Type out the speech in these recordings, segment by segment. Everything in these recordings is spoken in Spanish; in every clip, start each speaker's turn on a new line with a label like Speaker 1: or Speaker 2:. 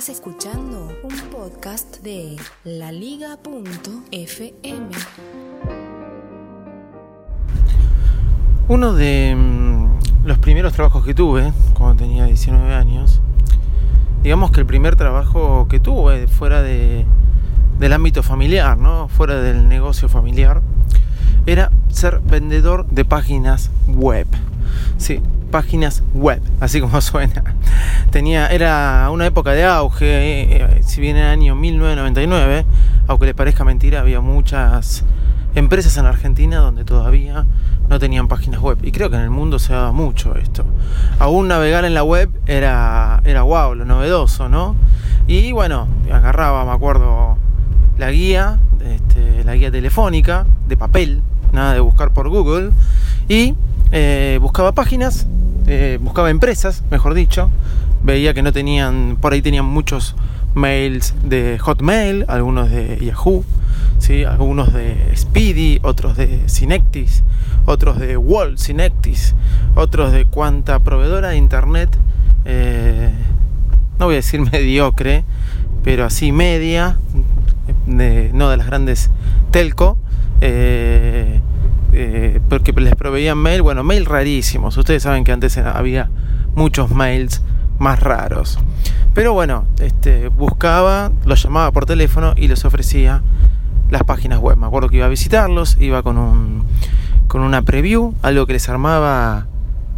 Speaker 1: Estás escuchando un podcast de laliga.fm.
Speaker 2: Uno de mm, los primeros trabajos que tuve, cuando tenía 19 años, digamos que el primer trabajo que tuve fuera de, del ámbito familiar, ¿no? fuera del negocio familiar, era ser vendedor de páginas web. Sí, páginas web, así como suena. Tenía, era una época de auge, eh, si bien en el año 1999, aunque le parezca mentira, había muchas empresas en Argentina donde todavía no tenían páginas web. Y creo que en el mundo se daba mucho esto. Aún navegar en la web era, era wow, lo novedoso, ¿no? Y bueno, agarraba, me acuerdo, la guía, este, la guía telefónica, de papel, nada de buscar por Google, y eh, buscaba páginas, eh, buscaba empresas, mejor dicho, veía que no tenían, por ahí tenían muchos mails de Hotmail, algunos de Yahoo, ¿sí? algunos de Speedy, otros de Synectis, otros de Wall Synectis, otros de cuanta proveedora de internet, eh, no voy a decir mediocre, pero así media, no de las grandes telco, eh, eh, porque les proveían mail, bueno, mail rarísimos, ustedes saben que antes había muchos mails más raros. Pero bueno, este, buscaba, los llamaba por teléfono y les ofrecía las páginas web. Me acuerdo que iba a visitarlos, iba con, un, con una preview, algo que les armaba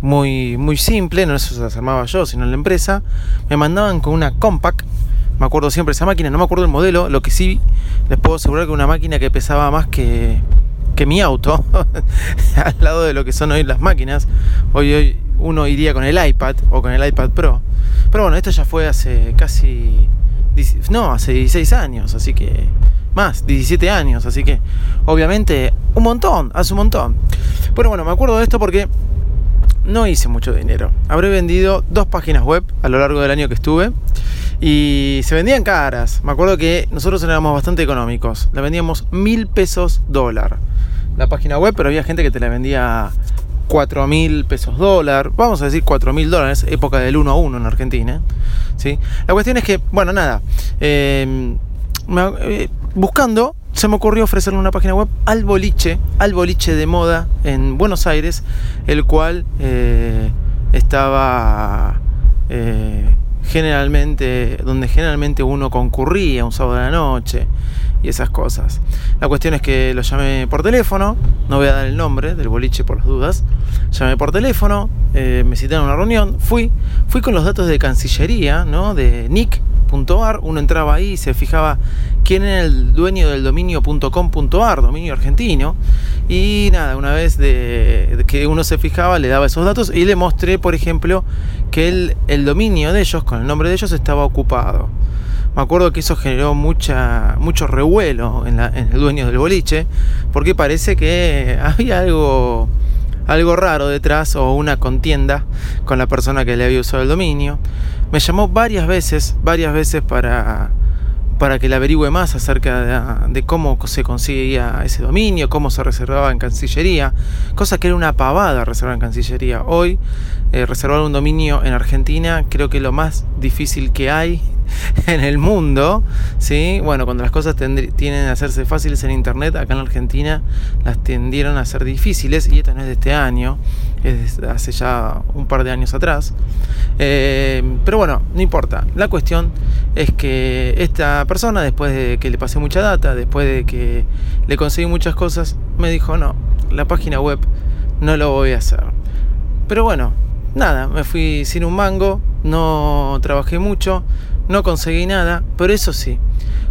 Speaker 2: muy, muy simple, no se las armaba yo, sino la empresa. Me mandaban con una compact, me acuerdo siempre esa máquina, no me acuerdo el modelo, lo que sí les puedo asegurar que una máquina que pesaba más que, que mi auto, al lado de lo que son hoy las máquinas. Hoy, hoy uno iría con el iPad o con el iPad Pro. Pero bueno, esto ya fue hace casi. No, hace 16 años, así que. Más, 17 años, así que. Obviamente, un montón, hace un montón. Pero bueno, me acuerdo de esto porque no hice mucho dinero. Habré vendido dos páginas web a lo largo del año que estuve. Y se vendían caras. Me acuerdo que nosotros éramos bastante económicos. La vendíamos mil pesos dólar. La página web, pero había gente que te la vendía 4 mil pesos dólar, vamos a decir 4 mil dólares, época del 1 a 1 en Argentina. ¿sí? La cuestión es que, bueno, nada, eh, eh, buscando, se me ocurrió ofrecerle una página web al boliche, al boliche de moda en Buenos Aires, el cual eh, estaba generalmente, donde generalmente uno concurría un sábado de la noche y esas cosas. La cuestión es que lo llamé por teléfono, no voy a dar el nombre del boliche por las dudas, llamé por teléfono, eh, me citaron a una reunión, fui, fui con los datos de Cancillería, ¿no? de nick.ar, uno entraba ahí y se fijaba quién era el dueño del dominio.com.ar, dominio argentino, y nada, una vez de, que uno se fijaba le daba esos datos y le mostré, por ejemplo, que el, el dominio de ellos, con el nombre de ellos, estaba ocupado. Me acuerdo que eso generó mucha, mucho revuelo en, el dueño del boliche, porque parece que había algo, algo raro detrás o una contienda con la persona que le había usado el dominio. Me llamó varias veces, varias veces para, para que le averigüe más acerca de, cómo se conseguía ese dominio, cómo se reservaba en Cancillería, cosa que era una pavada reservar en Cancillería. Hoy, eh, reservar un dominio en Argentina creo que lo más difícil que hay en el mundo, ¿sí? Bueno, cuando las cosas tienden a hacerse fáciles en Internet, acá en Argentina las tendieron a ser difíciles, y esto no es de este año, es de hace ya un par de años atrás. Eh, pero bueno, no importa. La cuestión es que esta persona, después de que le pasé mucha data, después de que le conseguí muchas cosas, me dijo, no, la página web no lo voy a hacer. Pero bueno, nada, me fui sin un mango, no trabajé mucho, no conseguí nada, pero eso sí,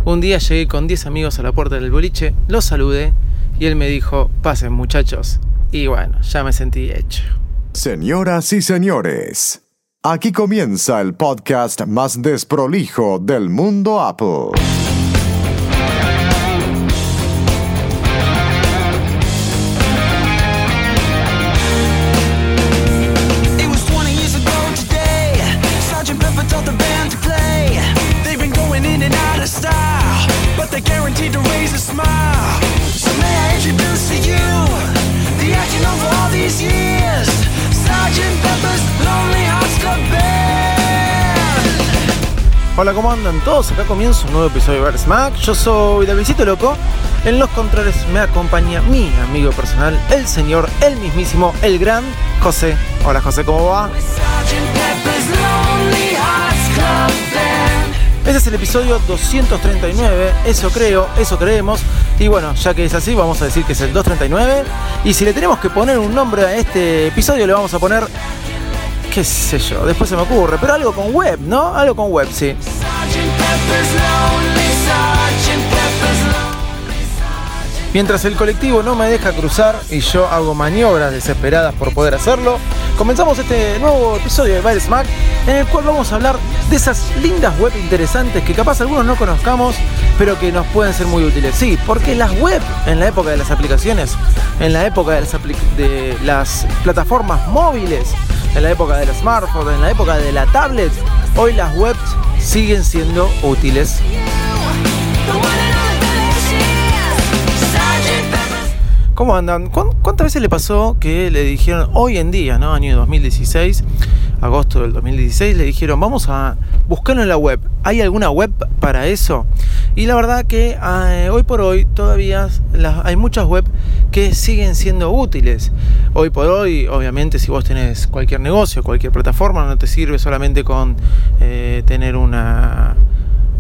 Speaker 2: un día llegué con 10 amigos a la puerta del boliche, los saludé y él me dijo, pasen muchachos. Y bueno, ya me sentí hecho.
Speaker 3: Señoras y señores, aquí comienza el podcast más desprolijo del mundo Apple.
Speaker 2: Hola, ¿cómo andan todos? Acá comienza un nuevo episodio de Bar Smack. Yo soy Davidcito Loco. En los controles me acompaña mi amigo personal, el señor, el mismísimo, el gran José. Hola José, ¿cómo va? Este es el episodio 239, eso creo, eso creemos. Y bueno, ya que es así, vamos a decir que es el 239. Y si le tenemos que poner un nombre a este episodio, le vamos a poner, qué sé yo, después se me ocurre, pero algo con web, ¿no? Algo con web, sí. Mientras el colectivo no me deja cruzar y yo hago maniobras desesperadas por poder hacerlo, comenzamos este nuevo episodio de Baile Smack en el cual vamos a hablar de esas lindas web interesantes que capaz algunos no conozcamos, pero que nos pueden ser muy útiles. Sí, porque las web en la época de las aplicaciones, en la época de las, de las plataformas móviles, en la época de los smartphones, en la época de la tablet, hoy las webs siguen siendo útiles. ¿Cómo andan? ¿Cuán- ¿Cuántas veces le pasó que le dijeron hoy en día, ¿no? Año 2016, agosto del 2016, le dijeron, vamos a buscarlo en la web. ¿Hay alguna web para eso? Y la verdad que eh, hoy por hoy todavía hay muchas web que siguen siendo útiles. Hoy por hoy, obviamente, si vos tenés cualquier negocio, cualquier plataforma, no te sirve solamente con eh, tener una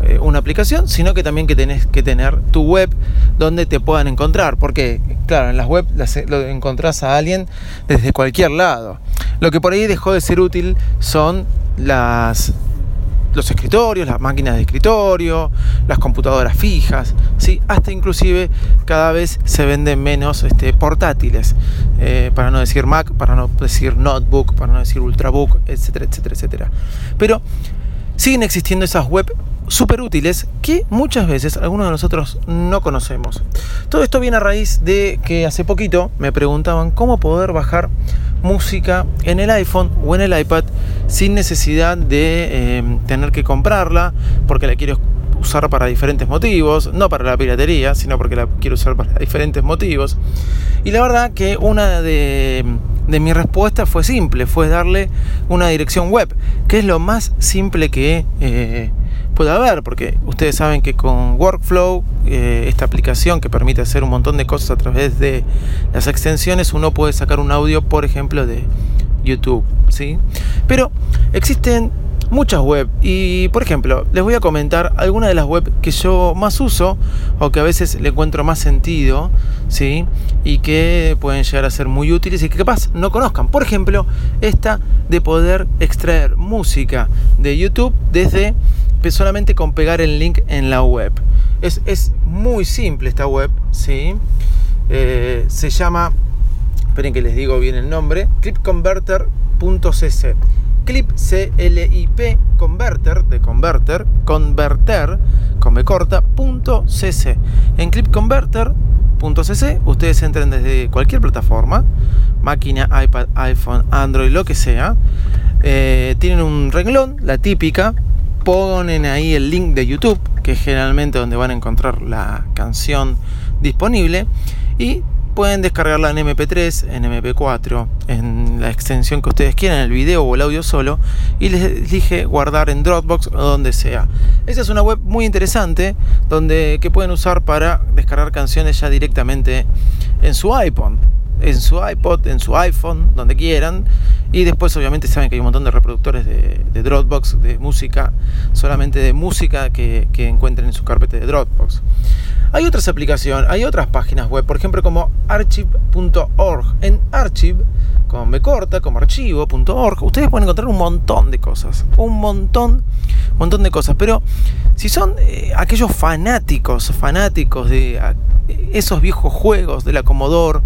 Speaker 2: eh, una aplicación, sino que también que tenés que tener tu web donde te puedan encontrar. Porque, claro, en las web las- lo encontrás a alguien desde cualquier lado. Lo que por ahí dejó de ser útil son las los escritorios, las máquinas de escritorio, las computadoras fijas, ¿sí? hasta inclusive cada vez se venden menos este, portátiles, eh, para no decir Mac, para no decir notebook, para no decir ultrabook, etcétera, etcétera, etcétera. Pero siguen existiendo esas web súper útiles que muchas veces algunos de nosotros no conocemos. Todo esto viene a raíz de que hace poquito me preguntaban cómo poder bajar música en el iPhone o en el iPad sin necesidad de eh, tener que comprarla porque la quiero usar para diferentes motivos, no para la piratería, sino porque la quiero usar para diferentes motivos. Y la verdad que una de, mis respuestas fue simple, fue darle una dirección web, que es lo más simple que eh, puede haber, porque ustedes saben que con Workflow, eh, esta aplicación que permite hacer un montón de cosas a través de las extensiones, uno puede sacar un audio, por ejemplo, de YouTube, ¿sí? Pero existen muchas web y por ejemplo les voy a comentar algunas de las web que yo más uso o que a veces le encuentro más sentido ¿sí? y que pueden llegar a ser muy útiles y que capaz no conozcan por ejemplo esta de poder extraer música de YouTube desde solamente con pegar el link en la web es, es muy simple esta web ¿sí? Eh, se llama esperen que les digo bien el nombre, clipconverter.cc. Clip C-L-I-P converter de converter, converter con B corta, punto cc. En clipconverter.cc ustedes entran desde cualquier plataforma, máquina, iPad, iPhone, Android, lo que sea. Eh, tienen un renglón, la típica, ponen ahí el link de YouTube, que es generalmente donde van a encontrar la canción disponible, y pueden descargarla en MP3, en MP4, en la extensión que ustedes quieran, el video o el audio solo, y les elige guardar en Dropbox o donde sea. Esa es una web muy interesante donde que pueden usar para descargar canciones ya directamente en su iPhone en su iPod, en su iPhone, donde quieran. Y después obviamente saben que hay un montón de reproductores de, Dropbox, de música, solamente de música que encuentren en su carpeta de Dropbox. Hay otras aplicaciones, hay otras páginas web, por ejemplo como archive.org. En archive, con B corta, como archivo.org, ustedes pueden encontrar un montón de cosas. Un montón, montón de cosas. Pero si son eh, aquellos fanáticos, fanáticos de esos viejos juegos de la Commodore,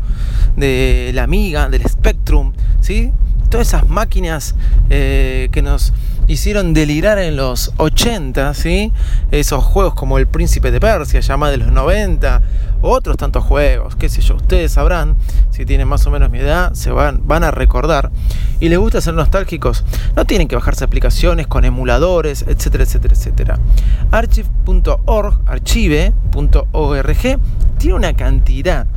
Speaker 2: de la Amiga, del Spectrum, ¿sí? todas esas máquinas eh, que nos hicieron delirar en los 80, ¿sí? Esos juegos como El Príncipe de Persia, más de los 90, otros tantos juegos, qué sé yo, ustedes sabrán, si tienen más o menos mi edad, se van, van a recordar. Y les gusta ser nostálgicos, no tienen que bajarse aplicaciones con emuladores, etcétera, etcétera, etcétera. Archive.org, archive.org, tiene una cantidad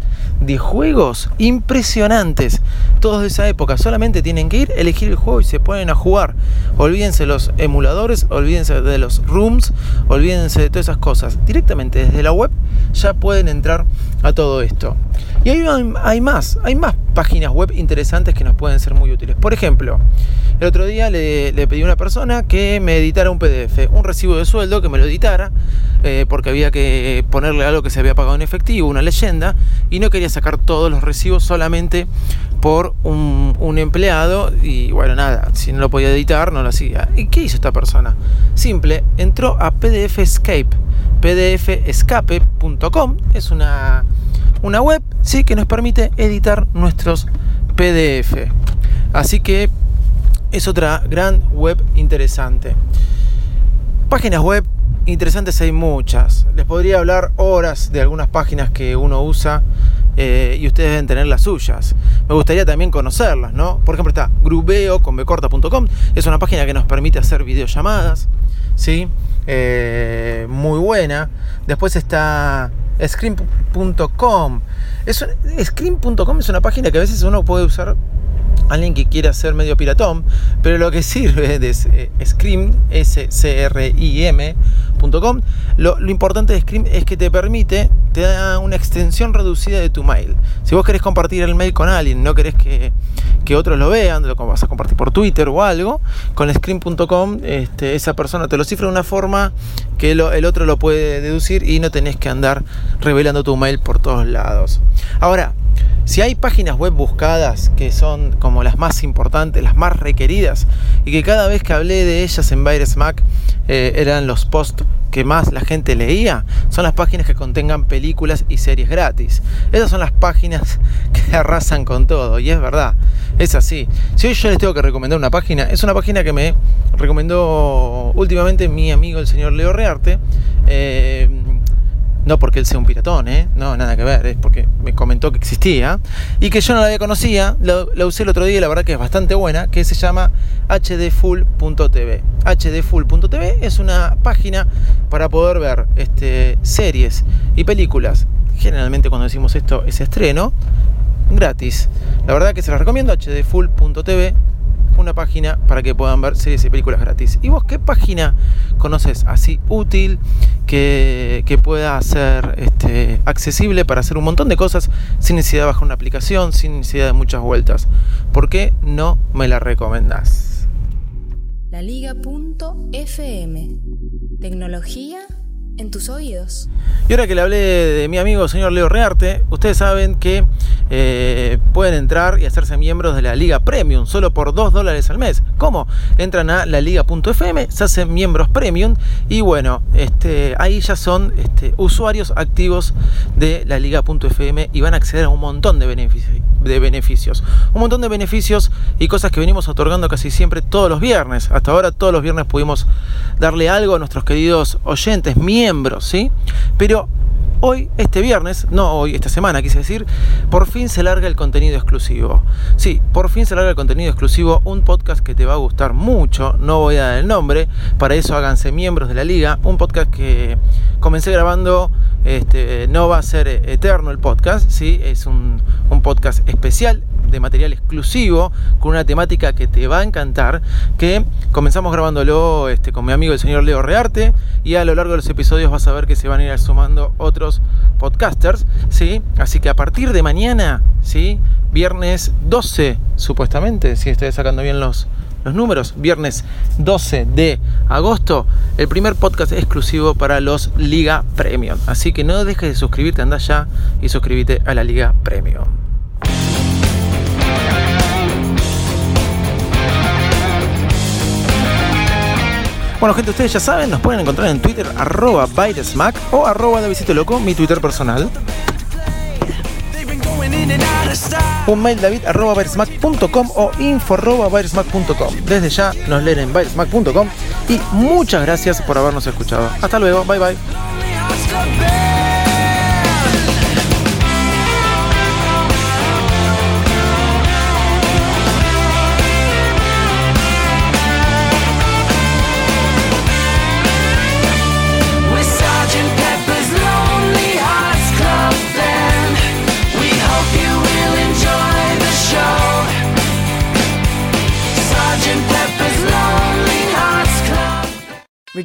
Speaker 2: de juegos impresionantes, todos de esa época. Solamente tienen que ir, elegir el juego y se ponen a jugar. Olvídense los emuladores, olvídense de los rooms, olvídense de todas esas cosas. Directamente desde la web ya pueden entrar a todo esto. Y hay, hay más, hay más páginas web interesantes que nos pueden ser muy útiles. Por ejemplo, el otro día le, pedí a una persona que me editara un PDF, un recibo de sueldo que me lo editara, eh, porque había que ponerle algo que se había pagado en efectivo, una leyenda, y no quería sacar todos los recibos solamente por un, un, empleado y bueno, nada, si no lo podía editar, no lo hacía. ¿Y qué hizo esta persona? Simple, entró a PDF Escape, pdfescape.com, es una, una web ¿sí? que nos permite editar nuestros PDF. Así que es otra gran web interesante. Páginas web interesantes hay muchas. Les podría hablar horas de algunas páginas que uno usa eh, y ustedes deben tener las suyas. Me gustaría también conocerlas, ¿no? Por ejemplo está grubeo con es una página que nos permite hacer videollamadas, ¿sí? Eh, muy buena. Después está scream.com. Scream.com es una página que a veces uno puede usar alguien que quiera ser medio piratón, pero lo que sirve de eh, Scream, S-C-R-I-M.com, lo, importante de Scream es que te permite, te da una extensión reducida de tu mail. Si vos querés compartir el mail con alguien, no querés que, que otros lo vean, lo vas a compartir por Twitter o algo, con Scream.com este, esa persona te lo cifra de una forma que el otro lo puede deducir y no tenés que andar revelando tu mail por todos lados. Ahora, si hay páginas web buscadas que son como las más importantes, las más requeridas, y que cada vez que hablé de ellas en Virus Mac eh, eran los posts que más la gente leía, son las páginas que contengan películas y series gratis. Esas son las páginas que arrasan con todo, y es verdad, es así. Si hoy yo les tengo que recomendar una página, es una página que me recomendó últimamente mi amigo el señor Leo Rearte. Eh, no porque él sea un piratón, ¿eh? No, nada que ver, es porque me comentó que existía y que yo no la había conocía, la, usé el otro día y la verdad que es bastante buena, que se llama hdfull.tv. hdfull.tv es una página para poder ver este, series y películas. Generalmente cuando decimos esto es estreno, gratis. La verdad que se las recomiendo, hdfull.tv una página para que puedan ver series y películas gratis. ¿Y vos qué página conoces así útil que, pueda ser este, accesible para hacer un montón de cosas sin necesidad de bajar una aplicación, sin necesidad de muchas vueltas? ¿Por qué no me la recomendás?
Speaker 1: La Liga.fm Tecnología en tus oídos.
Speaker 2: Y ahora que le hablé de mi amigo señor Leo Rearte, ustedes saben que eh, pueden entrar y hacerse miembros de la Liga Premium solo por 2 dólares al mes. ¿Cómo? Entran a la liga.fm, se hacen miembros Premium y bueno, este, ahí ya son este, usuarios activos de la Liga.fm y van a acceder a un montón de beneficios, de beneficios. Un montón de beneficios y cosas que venimos otorgando casi siempre todos los viernes. Hasta ahora todos los viernes pudimos darle algo a nuestros queridos oyentes, miembros ¿sí? Pero hoy, este viernes, no hoy, esta semana quise decir, por fin se larga el contenido exclusivo. Sí, por fin se larga el contenido exclusivo, un podcast que te va a gustar mucho, no voy a dar el nombre, para eso háganse miembros de la liga, un podcast que comencé grabando, este, no va a ser eterno el podcast, ¿sí? es un, un podcast especial de material exclusivo con una temática que te va a encantar, que comenzamos grabándolo este, con mi amigo el señor Leo Rearte y a lo largo de los episodios vas a ver que se van a ir sumando otros podcasters, ¿sí? Así que a partir de mañana, ¿sí? Viernes 12, supuestamente, si estoy sacando bien los, los números, viernes 12 de agosto, el primer podcast exclusivo para los Liga Premium. Así que no dejes de suscribirte, anda ya y suscríbete a la Liga Premium. Bueno, gente, ustedes ya saben, nos pueden encontrar en Twitter, arroba o arroba Loco, mi Twitter personal. Un mail david arroba o info arroba. Desde ya nos leen en bairesmack.com y muchas gracias por habernos escuchado. Hasta luego, bye bye.